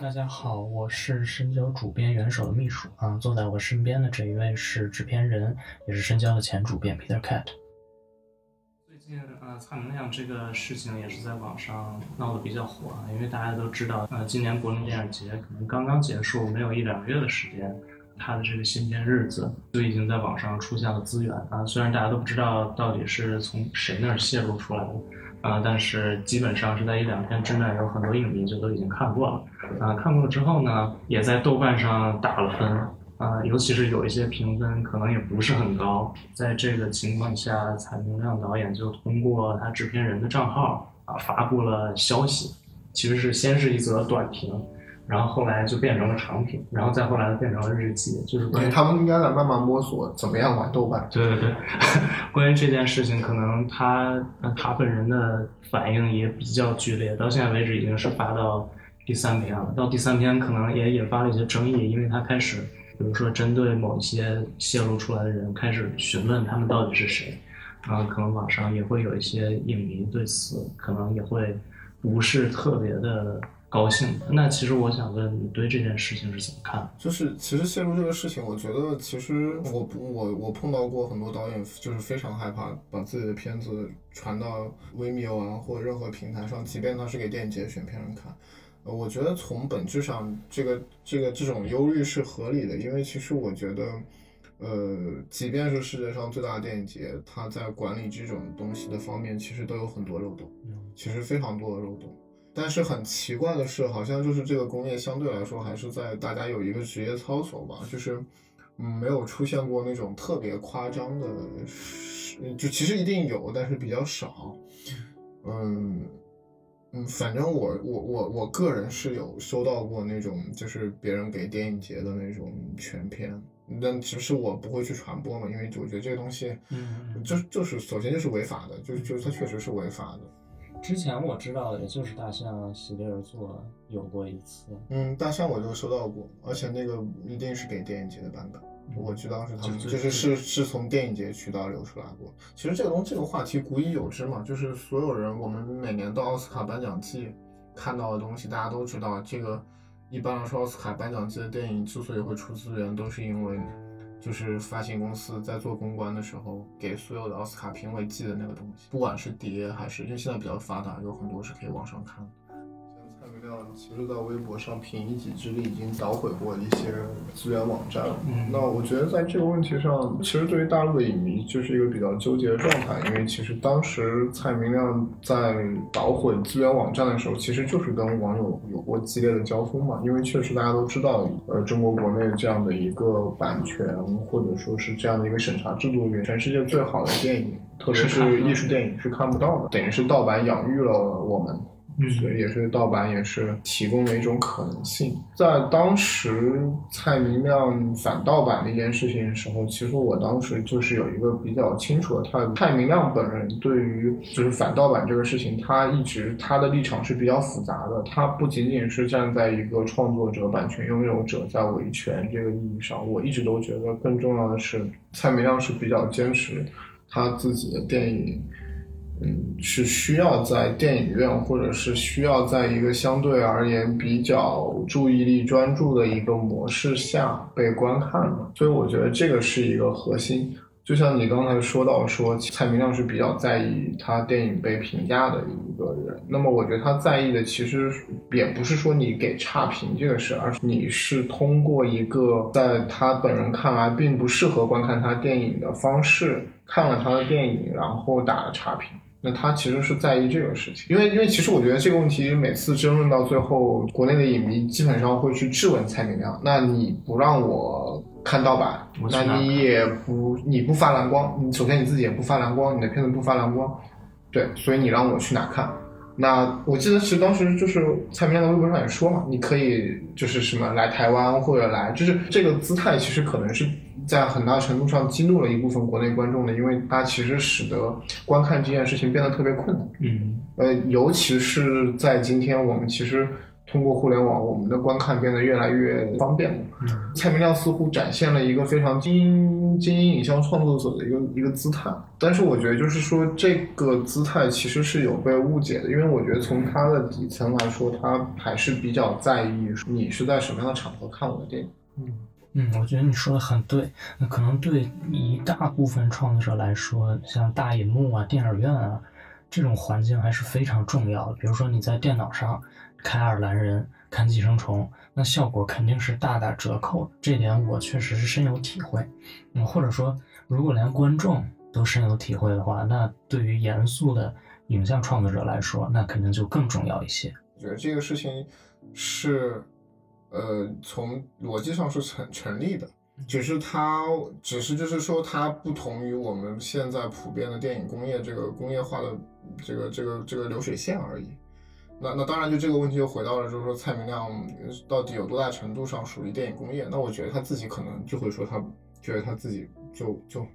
大家好，我是深交主编元首的秘书啊，坐在我身边的这一位是制片人，也是深交的前主编 Peter Cat。最近呃，蔡明亮这个事情也是在网上闹得比较火啊，因为大家都知道，呃，今年柏林电影节可能刚刚结束，没有一两个月的时间，他的这个新片日子就已经在网上出现了资源啊，虽然大家都不知道到底是从谁那儿泄露出来的。啊，但是基本上是在一两天之内，有很多影迷就都已经看过了。啊，看过了之后呢，也在豆瓣上打了分。啊，尤其是有一些评分可能也不是很高。在这个情况下，蔡明亮导演就通过他制片人的账号啊发布了消息，其实是先是一则短评。然后后来就变成了长评，然后再后来变成了日记，就是关于他们应该在慢慢摸索怎么样玩豆瓣。对对对，关于这件事情，可能他他本人的反应也比较剧烈，到现在为止已经是发到第三篇了。到第三篇可能也引发了一些争议，因为他开始，比如说针对某一些泄露出来的人开始询问他们到底是谁，然后可能网上也会有一些影迷对此可能也会不是特别的。高兴。那其实我想问你，对这件事情是怎么看？就是其实泄露这个事情，我觉得其实我我我碰到过很多导演，就是非常害怕把自己的片子传到微米啊或者任何平台上，即便他是给电影节选片人看。呃，我觉得从本质上，这个这个这种忧虑是合理的，因为其实我觉得，呃，即便是世界上最大的电影节，它在管理这种东西的方面，其实都有很多漏洞，其实非常多的漏洞。但是很奇怪的是，好像就是这个工业相对来说还是在大家有一个职业操守吧，就是嗯没有出现过那种特别夸张的，就其实一定有，但是比较少。嗯嗯，反正我我我我个人是有收到过那种就是别人给电影节的那种全片，但其实我不会去传播嘛，因为我觉得这个东西，嗯，就就是首先就是违法的，就是就是它确实是违法的。之前我知道的，也就是大象席地而坐有过一次。嗯，大象我就收到过，而且那个一定是给电影节的版本。我知道是他们，就是是是从电影节渠道流出来过。其实这个东这个话题古已有之嘛，就是所有人我们每年到奥斯卡颁奖季看到的东西，大家都知道。这个一般来说，奥斯卡颁奖季的电影之所以会出资源，都是因为。就是发行公司在做公关的时候，给所有的奥斯卡评委寄的那个东西，不管是碟还是，因为现在比较发达，有很多是可以网上看的。其实，在微博上凭一己之力已经捣毁过一些资源网站了。那我觉得在这个问题上，其实对于大陆的影迷就是一个比较纠结的状态，因为其实当时蔡明亮在捣毁资源网站的时候，其实就是跟网友有过激烈的交锋嘛。因为确实大家都知道，呃，中国国内这样的一个版权或者说是这样的一个审查制度里面，全世界最好的电影，特别是艺术电影是看不到的，等于是盗版养育了我们。所以也是盗版，也是提供了一种可能性。在当时蔡明亮反盗版这件事情的时候，其实我当时就是有一个比较清楚的态度。蔡明亮本人对于就是反盗版这个事情，他一直他的立场是比较复杂的。他不仅仅是站在一个创作者、版权拥有者在维权这个意义上，我一直都觉得更重要的是，蔡明亮是比较坚持他自己的电影。嗯，是需要在电影院，或者是需要在一个相对而言比较注意力专注的一个模式下被观看的，所以我觉得这个是一个核心。就像你刚才说到说，蔡明亮是比较在意他电影被评价的一个人，那么我觉得他在意的其实也不是说你给差评这个事，而是你是通过一个在他本人看来并不适合观看他电影的方式看了他的电影，然后打了差评。那他其实是在意这个事情，因为因为其实我觉得这个问题每次争论到最后，国内的影迷基本上会去质问蔡明亮。那你不让我看盗版，那你也不你不发蓝光，你首先你自己也不发蓝光，你的片子不发蓝光，对，所以你让我去哪看？那我记得其实当时就是蔡明亮的微博上也说嘛，你可以就是什么来台湾或者来，就是这个姿态其实可能是在很大程度上激怒了一部分国内观众的，因为它其实使得观看这件事情变得特别困难。嗯，呃，尤其是在今天我们其实通过互联网，我们的观看变得越来越方便了。嗯蔡明亮似乎展现了一个非常精英精英影像创作者的一个一个姿态。但是我觉得就是说这个姿态其实是有被误解的，因为我觉得从他的底层来说，他还是比较在意你是在什么样的场合看我的电影。嗯嗯，我觉得你说的很对。那可能对一大部分创作者来说，像大银幕啊、电影院啊这种环境还是非常重要的。比如说你在电脑上看《爱尔兰人》。看寄生虫，那效果肯定是大打折扣，这点我确实是深有体会。嗯，或者说，如果连观众都深有体会的话，那对于严肃的影像创作者来说，那肯定就更重要一些。我觉得这个事情是，呃，从逻辑上是成成立的，只是它，只是就是说它不同于我们现在普遍的电影工业这个工业化的这个这个这个流水线而已。那那当然，就这个问题又回到了，就是说蔡明亮到底有多大程度上属于电影工业？那我觉得他自己可能就会说，他觉得他自己就就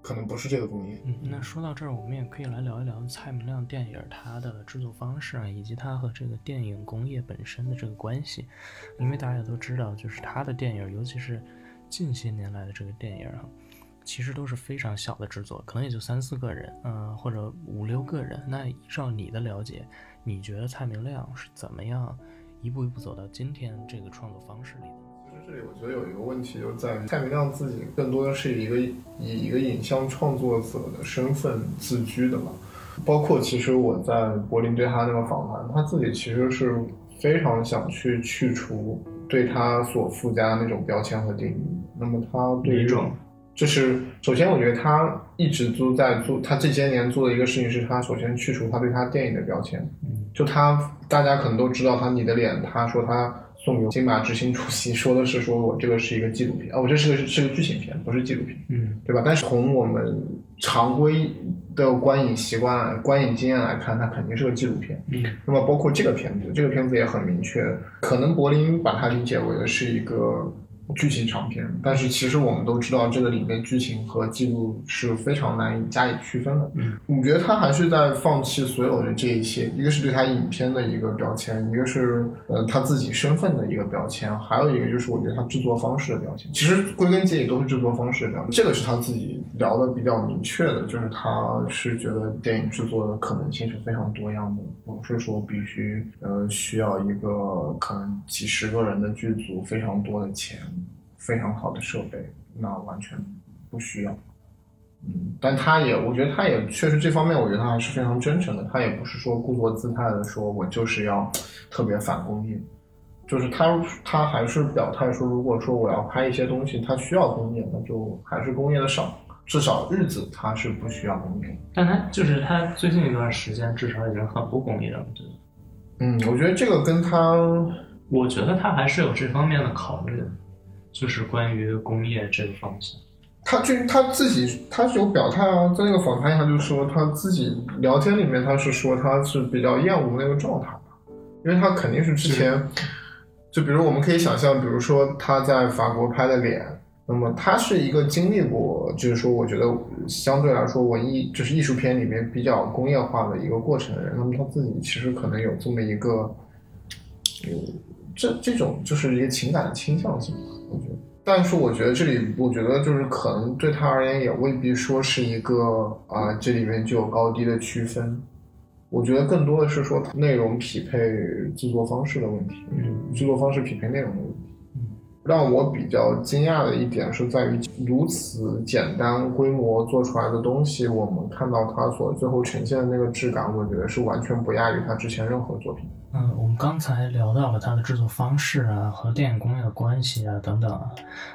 可能不是这个工业。嗯，那说到这儿，我们也可以来聊一聊蔡明亮电影它的制作方式啊，以及它和这个电影工业本身的这个关系。因为大家都知道，就是他的电影，尤其是近些年来的这个电影啊，其实都是非常小的制作，可能也就三四个人，嗯，或者五六个人。那依照你的了解。你觉得蔡明亮是怎么样一步一步走到今天这个创作方式里的？这里我觉得有一个问题就在于蔡明亮自己更多的是一个以一个影像创作者的身份自居的嘛。包括其实我在柏林对他那个访谈，他自己其实是非常想去去除对他所附加那种标签和定义。那么他对于就是首先，我觉得他一直都在做，他这些年做的一个事情是他首先去除他对他电影的标签。就他，大家可能都知道他你的脸，他说他送给金马执行主席，说的是说我这个是一个纪录片，哦，我这是个是个剧情片，不是纪录片，嗯，对吧？但是从我们常规的观影习惯、观影经验来看，它肯定是个纪录片。嗯，那么包括这个片子，这个片子也很明确，可能柏林把它理解为的是一个。剧情长片，但是其实我们都知道，这个里面剧情和记录是非常难以加以区分的。嗯，我觉得他还是在放弃所有的这一些，一个是对他影片的一个标签，一个是呃他自己身份的一个标签，还有一个就是我觉得他制作方式的标签。其实归根结底都是制作方式的标签，这个是他自己聊的比较明确的，就是他是觉得电影制作的可能性是非常多样的，不是说必须呃需要一个可能几十个人的剧组，非常多的钱。非常好的设备，那完全不需要。嗯，但他也，我觉得他也确实这方面，我觉得他还是非常真诚的。他也不是说故作姿态的说，我就是要特别反工业，就是他他还是表态说，如果说我要拍一些东西，他需要工业，那就还是工业的少，至少日子他是不需要工业。但他就是他最近一段时间，至少已经很不工业了，对嗯，我觉得这个跟他，我觉得他还是有这方面的考虑。就是关于工业这个方向，他就他自己他是有表态啊，在那个访谈上就说他自己聊天里面他是说他是比较厌恶那个状态，因为他肯定是之前，就比如我们可以想象，比如说他在法国拍的脸，那么他是一个经历过，就是说我觉得相对来说文艺就是艺术片里面比较工业化的一个过程的人，那么他自己其实可能有这么一个，嗯，这这种就是一个情感的倾向性。我觉得，但是我觉得这里，我觉得就是可能对他而言也未必说是一个啊，这里面就有高低的区分。我觉得更多的是说内容匹配制作方式的问题，制作方式匹配内容的问题。让我比较惊讶的一点是在于，如此简单规模做出来的东西，我们看到它所最后呈现的那个质感，我觉得是完全不亚于他之前任何作品。嗯，我们刚才聊到了它的制作方式啊，和电影工业的关系啊等等啊。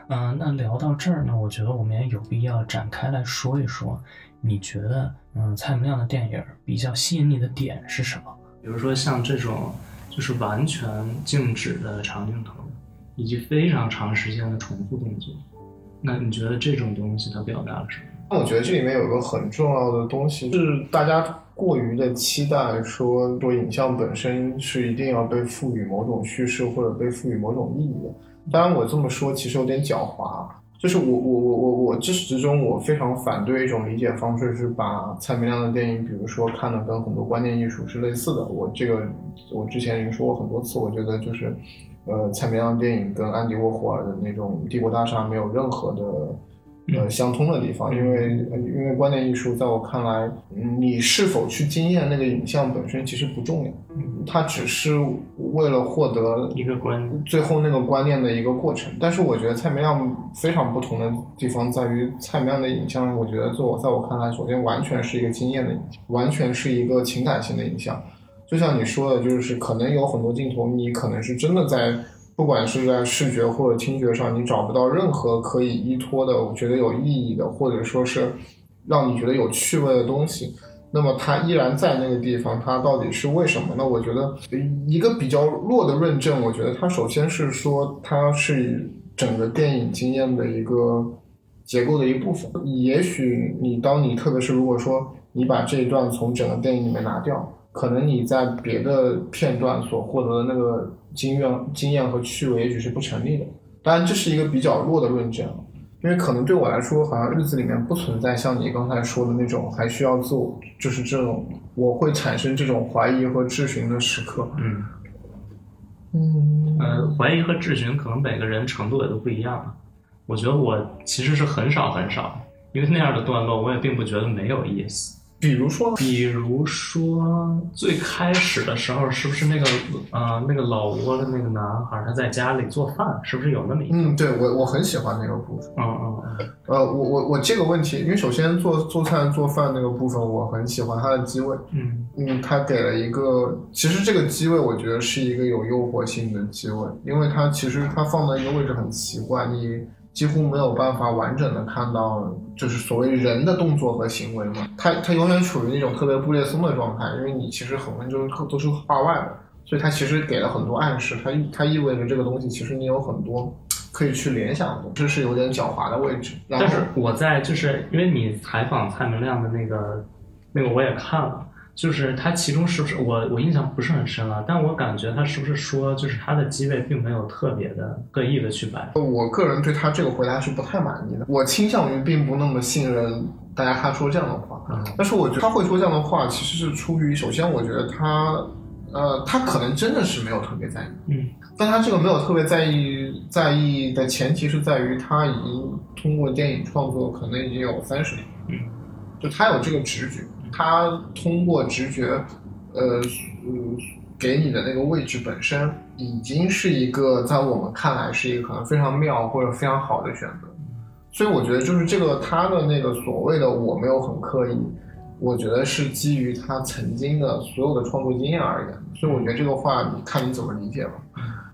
嗯，那聊到这儿呢，我觉得我们也有必要展开来说一说，你觉得，嗯，蔡明亮的电影比较吸引你的点是什么？比如说像这种就是完全静止的长镜头。以及非常长时间的重复动作，那你觉得这种东西它表达了什么？那我觉得这里面有个很重要的东西，是大家过于的期待，说说影像本身是一定要被赋予某种叙事或者被赋予某种意义的。当然，我这么说其实有点狡猾，就是我我我我我至始至终我非常反对一种理解方式，是把蔡明亮的电影，比如说看的跟很多观念艺术是类似的。我这个我之前已经说过很多次，我觉得就是。呃，蔡明亮电影跟安迪沃霍尔的那种帝国大厦没有任何的呃相通的地方，因为因为观念艺术在我看来，你是否去惊艳那个影像本身其实不重要，它只是为了获得一个观最后那个观念的一个过程。但是我觉得蔡明亮非常不同的地方在于，蔡明亮的影像，我觉得在我在我看来，首先完全是一个惊艳的影像，完全是一个情感性的影像。就像你说的，就是可能有很多镜头，你可能是真的在。不管是在视觉或者听觉上，你找不到任何可以依托的、我觉得有意义的，或者说是让你觉得有趣味的东西，那么它依然在那个地方，它到底是为什么？那我觉得一个比较弱的论证，我觉得它首先是说它是整个电影经验的一个结构的一部分。也许你当你特别是如果说你把这一段从整个电影里面拿掉，可能你在别的片段所获得的那个。经验、经验和趣味也许是不成立的，当然这是一个比较弱的论证，因为可能对我来说，好像日子里面不存在像你刚才说的那种还需要自我，就是这种我会产生这种怀疑和质询的时刻。嗯嗯呃，怀疑和质询可能每个人程度也都不一样。我觉得我其实是很少很少，因为那样的段落我也并不觉得没有意思。比如说，比如说最开始的时候，是不是那个呃那个老挝的那个男孩他在家里做饭，是不是有那么一？嗯，对我我很喜欢那个部分。嗯嗯嗯。呃，我我我这个问题，因为首先做做菜做饭那个部分，我很喜欢他的机位。嗯嗯，他给了一个，其实这个机位我觉得是一个有诱惑性的机位，因为它其实它放在一个位置很奇怪，你。几乎没有办法完整的看到，就是所谓人的动作和行为嘛。他他永远处于那种特别布列松的状态，因为你其实很多就是都是画外的，所以他其实给了很多暗示。他它意味着这个东西其实你有很多可以去联想的，这是有点狡猾的位置。但是我在就是因为你采访蔡明亮的那个那个我也看了。就是他其中是不是我我印象不是很深了，但我感觉他是不是说就是他的机位并没有特别的刻意的去摆。我个人对他这个回答是不太满意的，我倾向于并不那么信任大家他说这样的话。但是我觉得他会说这样的话，其实是出于首先我觉得他呃他可能真的是没有特别在意，嗯，但他这个没有特别在意在意的前提是在于他已经通过电影创作可能已经有三十年，嗯，就他有这个直觉。他通过直觉，呃，给你的那个位置本身，已经是一个在我们看来是一个可能非常妙或者非常好的选择。所以我觉得，就是这个他的那个所谓的我没有很刻意，我觉得是基于他曾经的所有的创作经验而言。所以我觉得这个话，你看你怎么理解吧。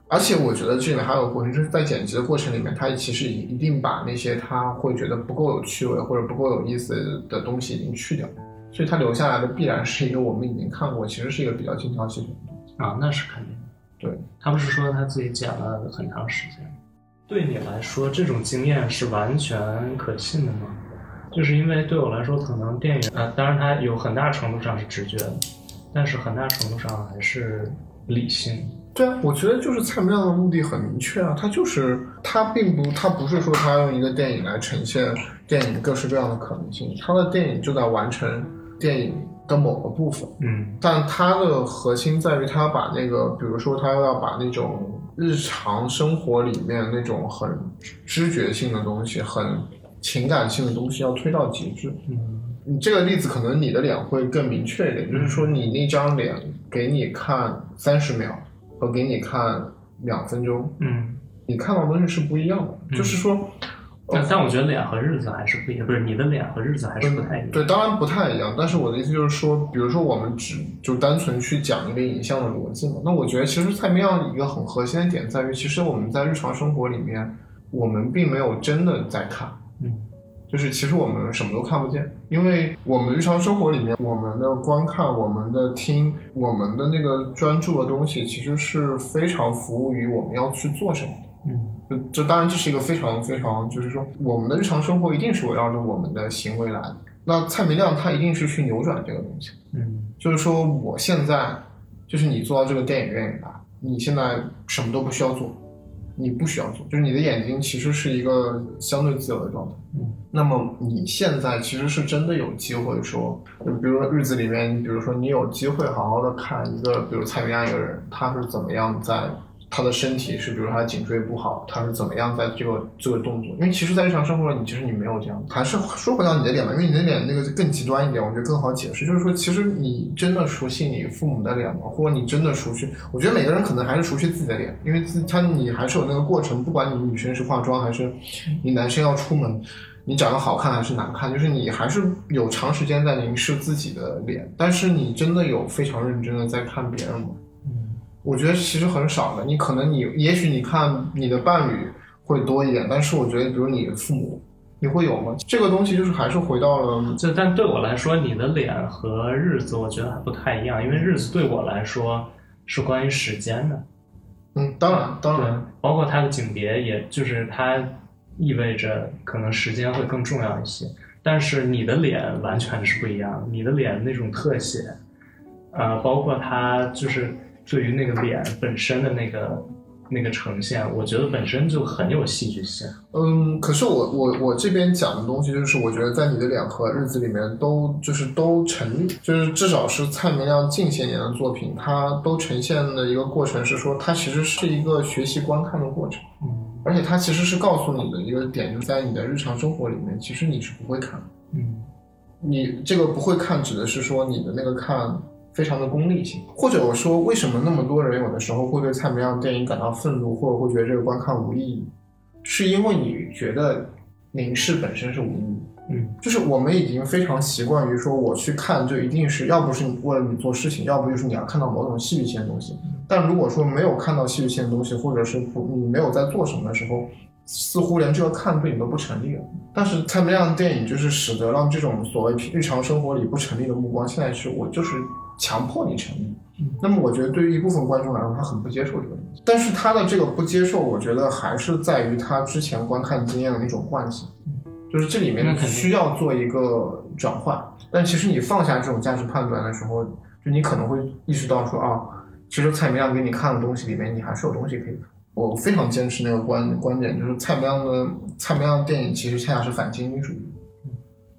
而且我觉得这里面还有个过程，就是在剪辑的过程里面，他其实一定把那些他会觉得不够有趣味或者不够有意思的东西已经去掉。所以他留下来的必然是一个我们已经看过，其实是一个比较精挑细选的啊，那是肯定。对他不是说他自己剪了很长时间，对你来说这种经验是完全可信的吗？就是因为对我来说，可能电影呃，当然它有很大程度上是直觉的，但是很大程度上还是理性。对啊，我觉得就是蔡明亮的目的很明确啊，他就是他并不他不是说他用一个电影来呈现电影各式各样的可能性，他的电影就在完成。电影的某个部分，嗯，但它的核心在于他把那个，比如说它要把那种日常生活里面那种很知觉性的东西、很情感性的东西要推到极致。嗯，你这个例子可能你的脸会更明确一点，就是说你那张脸给你看三十秒和给你看两分钟，嗯，你看到的东西是不一样的，就是说。但但我觉得脸和日子还是不一样，不是你的脸和日子还是不太一样。对，当然不太一样。但是我的意思就是说，比如说我们只就单纯去讲一个影像的逻辑嘛。那我觉得其实蔡明亮一个很核心的点在于，其实我们在日常生活里面，我们并没有真的在看，嗯，就是其实我们什么都看不见，因为我们日常生活里面，我们的观看、我们的听、我们的那个专注的东西，其实是非常服务于我们要去做什么。嗯，这当然这是一个非常非常，就是说我们的日常生活一定是围绕着我们的行为来的。那蔡明亮他一定是去扭转这个东西。嗯，就是说我现在就是你坐到这个电影院里来，你现在什么都不需要做，你不需要做，就是你的眼睛其实是一个相对自由的状态。嗯，那么你现在其实是真的有机会说，就比如说日子里面，比如说你有机会好好的看一个，比如蔡明亮一个人，他是怎么样在。他的身体是，比如他的颈椎不好，他是怎么样在这个这个动作？因为其实，在日常生活中，你其实你没有这样。还是说回到你的脸吧，因为你的脸那个更极端一点，我觉得更好解释。就是说，其实你真的熟悉你父母的脸吗？或者你真的熟悉？我觉得每个人可能还是熟悉自己的脸，因为自他你还是有那个过程。不管你女生是化妆，还是你男生要出门，你长得好看还是难看，就是你还是有长时间在凝视自己的脸。但是你真的有非常认真的在看别人吗？我觉得其实很少的，你可能你也许你看你的伴侣会多一点，但是我觉得比如你的父母，你会有吗？这个东西就是还是回到了，就但对我来说，你的脸和日子我觉得还不太一样，因为日子对我来说是关于时间的。嗯，当然，当然，包括它的景别，也就是它意味着可能时间会更重要一些。但是你的脸完全是不一样，你的脸那种特写，呃，包括它就是。对于那个脸本身的那个那个呈现，我觉得本身就很有戏剧性。嗯，可是我我我这边讲的东西，就是我觉得在你的脸和日子里面都就是都成立，就是至少是蔡明亮近些年的作品，它都呈现的一个过程是说，它其实是一个学习观看的过程。嗯，而且它其实是告诉你的一个点，就在你的日常生活里面，其实你是不会看。嗯，你这个不会看，指的是说你的那个看。非常的功利性，或者我说，为什么那么多人有的时候会对蔡明亮电影感到愤怒，或者会觉得这个观看无意义，是因为你觉得凝视本身是无意义。嗯，就是我们已经非常习惯于说，我去看就一定是要不是你为了你做事情，要不就是你要看到某种戏剧性的东西。但如果说没有看到戏剧性的东西，或者是不你没有在做什么的时候，似乎连这个看对你都不成立了。但是蔡明亮的电影就是使得让这种所谓日常生活里不成立的目光，现在是我就是。强迫你成立，那么我觉得对于一部分观众来说，他很不接受这个东西。但是他的这个不接受，我觉得还是在于他之前观看经验的那种惯性，就是这里面需要做一个转换。但其实你放下这种价值判断的时候，就你可能会意识到说啊，其实蔡明亮给你看的东西里面，你还是有东西可以看。我非常坚持那个观观点，就是蔡明亮的蔡明亮的电影其实恰恰是反精英主义。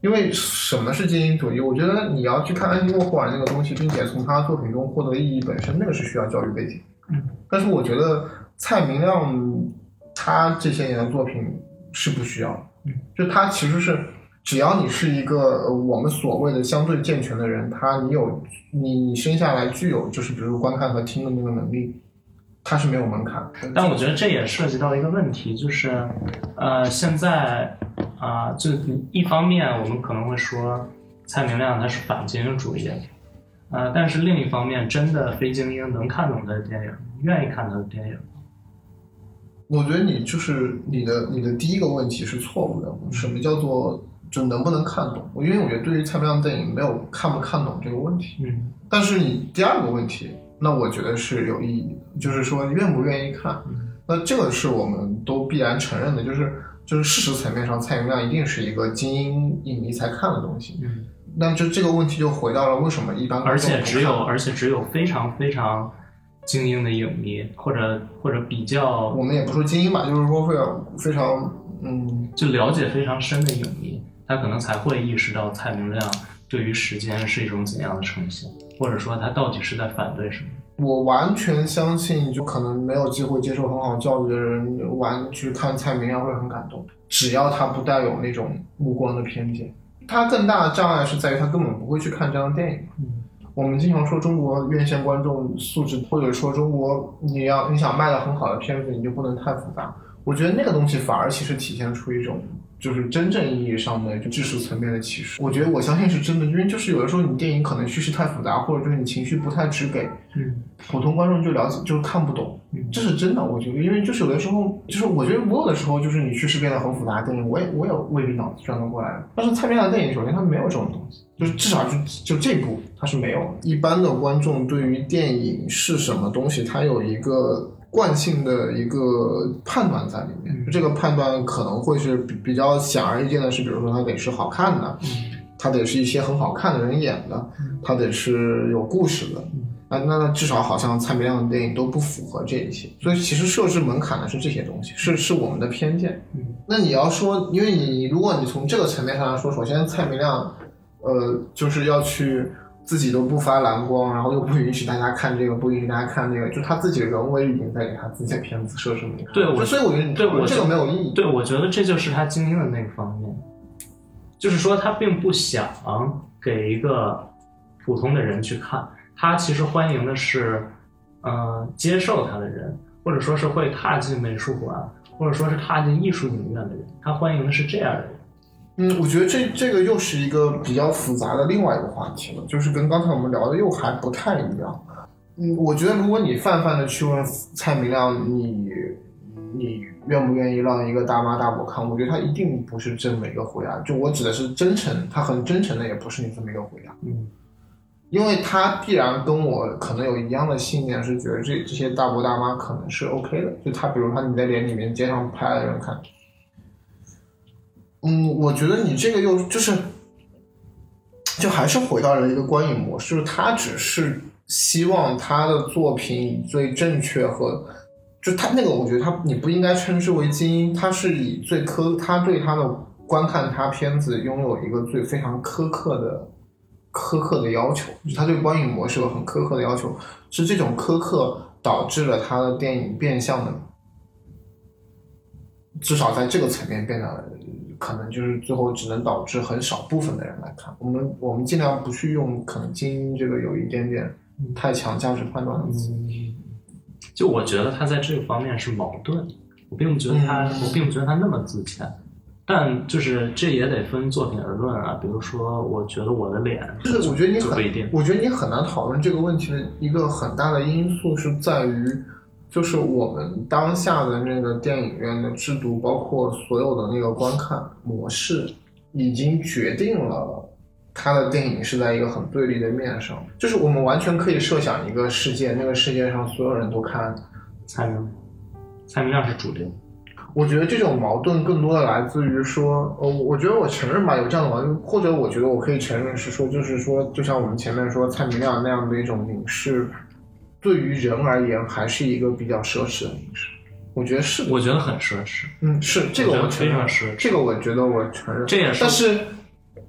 因为什么是精英主义？我觉得你要去看安迪沃霍尔那个东西，并且从他作品中获得意义本身，那个是需要教育背景。嗯，但是我觉得蔡明亮他这些年的作品是不需要。嗯，就他其实是只要你是一个我们所谓的相对健全的人，他你有你你生下来具有就是比如观看和听的那个能力，他是没有门槛。但我觉得这也涉及到一个问题，就是呃现在。啊，就一方面，我们可能会说蔡明亮他是反精英主义，啊，但是另一方面，真的非精英能看懂他的电影，愿意看他的电影。我觉得你就是你的你的第一个问题是错误的。什么叫做就能不能看懂？我因为我觉得对于蔡明亮电影没有看不看懂这个问题。嗯。但是你第二个问题，那我觉得是有意义的，就是说愿不愿意看。那这个是我们都必然承认的，就是。就是事实层面上，蔡明亮一定是一个精英影迷才看的东西。嗯，那就这个问题就回到了为什么一般而且只有而且只有非常非常精英的影迷，或者或者比较，我们也不说精英吧，就是说非常非常嗯，就了解非常深的影迷，他可能才会意识到蔡明亮对于时间是一种怎样的呈现，或者说他到底是在反对什么。我完全相信，就可能没有机会接受很好教育的人，玩去看蔡明亮会很感动。只要他不带有那种目光的偏见，他更大的障碍是在于他根本不会去看这样的电影。嗯，我们经常说中国院线观众素质，或者说中国你要你想卖的很好的片子，你就不能太复杂。我觉得那个东西反而其实体现出一种。就是真正意义上的就知识层面的启示，我觉得我相信是真的，因为就是有的时候你电影可能叙事太复杂，或者就是你情绪不太直给，嗯，普通观众就了解就是看不懂，这是真的，我觉得，因为就是有的时候，就是我觉得我有的时候就是你叙事变得很复杂，电影我也我也未必脑子转得过来，但是蔡明亮的电影首先它没有这种东西，就是至少就就这部它是没有，一般的观众对于电影是什么东西，它有一个。惯性的一个判断在里面，这个判断可能会是比比较显而易见的，是比如说它得是好看的，它得是一些很好看的人演的，它得是有故事的，那那至少好像蔡明亮的电影都不符合这一些，所以其实设置门槛的是这些东西，是是我们的偏见。那你要说，因为你如果你从这个层面上来说，首先蔡明亮，呃，就是要去。自己都不发蓝光，然后又不允许大家看这个，不允许大家看那个，就他自己人为已经在给他自己的片子设置门槛。对，我所以我觉得对我这个没有意义。对，我觉得这就是他精英的那个方面，就是说他并不想给一个普通的人去看，他其实欢迎的是，呃，接受他的人，或者说是会踏进美术馆，或者说是踏进艺术影院的人，他欢迎的是这样的人。嗯，我觉得这这个又是一个比较复杂的另外一个话题了，就是跟刚才我们聊的又还不太一样。嗯，我觉得如果你泛泛的去问蔡明亮，你你愿不愿意让一个大妈大伯看？我觉得他一定不是这么一个回答。就我指的是真诚，他很真诚的，也不是你这么一个回答。嗯，因为他必然跟我可能有一样的信念，是觉得这这些大伯大妈可能是 OK 的。就他，比如他你在连里面街上拍的人看。嗯，我觉得你这个又就是，就还是回到了一个观影模式，他只是希望他的作品以最正确和，就他那个，我觉得他你不应该称之为精英，他是以最苛，他对他的观看他片子拥有一个最非常苛刻的苛刻的要求，他对观影模式有很苛刻的要求，是这种苛刻导致了他的电影变相的，至少在这个层面变得。可能就是最后只能导致很少部分的人来看。我们我们尽量不去用可能精英这个有一点点太强价值判断的词。就我觉得他在这个方面是矛盾，我并不觉得他，我并不觉得他那么自洽。但就是这也得分作品而论啊。比如说，我觉得我的脸，就是我觉得你很，我觉得你很难讨论这个问题的一个很大的因素是在于。就是我们当下的那个电影院的制度，包括所有的那个观看模式，已经决定了他的电影是在一个很对立的面上。就是我们完全可以设想一个世界，那个世界上所有人都看蔡明，蔡明亮是主流。我觉得这种矛盾更多的来自于说，呃，我觉得我承认吧，有这样的矛盾，或者我觉得我可以承认是说，就是说，就像我们前面说蔡明亮那样的一种影视。对于人而言，还是一个比较奢侈的影视，我觉得是，我觉得很奢侈。嗯，是这个我非常奢侈，这个我觉得我承认。这也是，但是，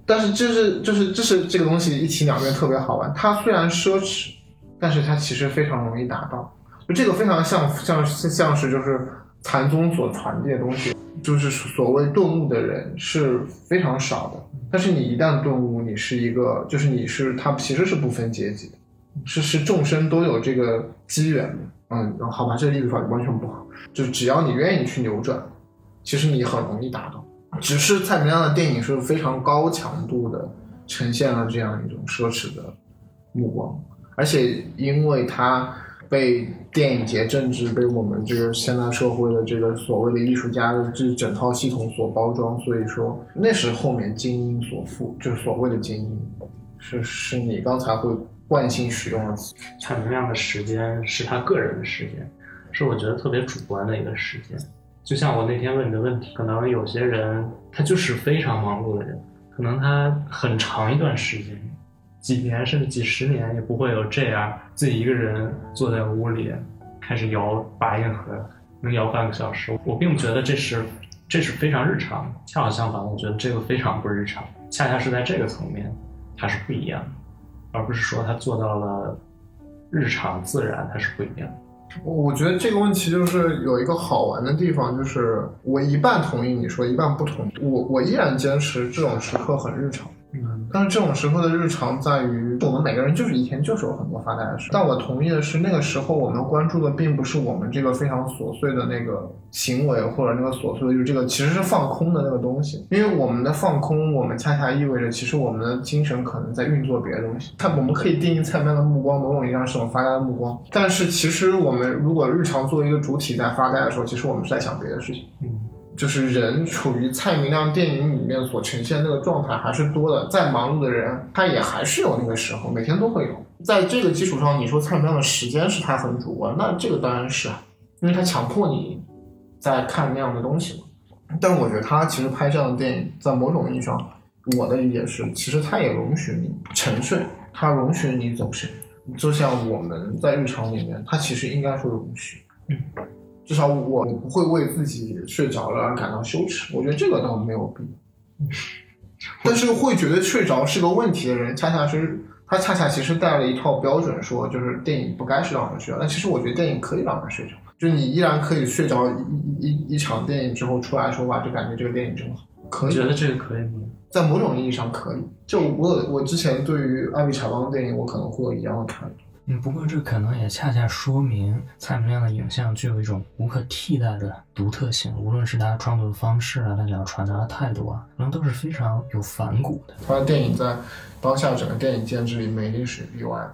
但是这是就是这是这个东西一体两面特别好玩。它虽然奢侈，但是它其实非常容易达到。就这个非常像像像是就是禅宗所传递的东西，就是所谓顿悟的人是非常少的。但是你一旦顿悟，你是一个就是你是他其实是不分阶级的。是是，众生都有这个机缘，嗯，好吧，这个例子完全不好，就只要你愿意去扭转，其实你很容易达到。只是蔡明亮的电影是非常高强度的呈现了这样一种奢侈的目光，而且因为他被电影节政治、被我们这个现代社会的这个所谓的艺术家的这整套系统所包装，所以说那是后面精英所赋，就是所谓的精英，是是你刚才会。惯性使用的词，蔡明亮的时间是他个人的时间，是我觉得特别主观的一个时间。就像我那天问你的问题，可能有些人他就是非常忙碌的人，可能他很长一段时间，几年甚至几十年也不会有这样自己一个人坐在屋里开始摇八音盒，能摇半个小时。我并不觉得这是这是非常日常，恰好相反，我觉得这个非常不日常，恰恰是在这个层面它是不一样的。而不是说他做到了日常自然，它是不一样。我我觉得这个问题就是有一个好玩的地方，就是我一半同意你说，一半不同意。我我依然坚持这种时刻很日常。嗯，但是这种时候的日常在于，我们每个人就是一天就是有很多发呆的事。但我同意的是，那个时候我们关注的并不是我们这个非常琐碎的那个行为，或者那个琐碎的，就是这个其实是放空的那个东西。因为我们的放空，我们恰恰意味着，其实我们的精神可能在运作别的东西。它，我们可以定义蔡明的目光，某种意义上是种发呆的目光。但是其实我们如果日常作为一个主体在发呆的时候，其实我们是在想别的事情。嗯。就是人处于蔡明亮电影里面所呈现那个状态还是多的，再忙碌的人他也还是有那个时候，每天都会有。在这个基础上，你说蔡明亮的时间是他很主观，那这个当然是啊，因为他强迫你在看那样的东西嘛。但我觉得他其实拍这样的电影，在某种意义上，我的理解是，其实他也容许你沉睡，他容许你走神，就像我们在日常里面，他其实应该说容许。嗯。至少我不会为自己睡着了而感到羞耻，我觉得这个倒没有必要。但是会觉得睡着是个问题的人，恰恰是他恰恰其实带了一套标准，说就是电影不该是让人睡着，但其实我觉得电影可以让人睡着，就你依然可以睡着一一一场电影之后出来说哇，就感觉这个电影真好。可以？觉得这个可以吗？在某种意义上可以。就我我之前对于艾比查邦的电影，我可能会有一样的态度。嗯，不过这可能也恰恰说明蔡明亮的影像具有一种无可替代的独特性，无论是他创作的方式啊，他想要传达的态度啊，可能都是非常有反骨的。他的电影在当下整个电影建制里没历史例外。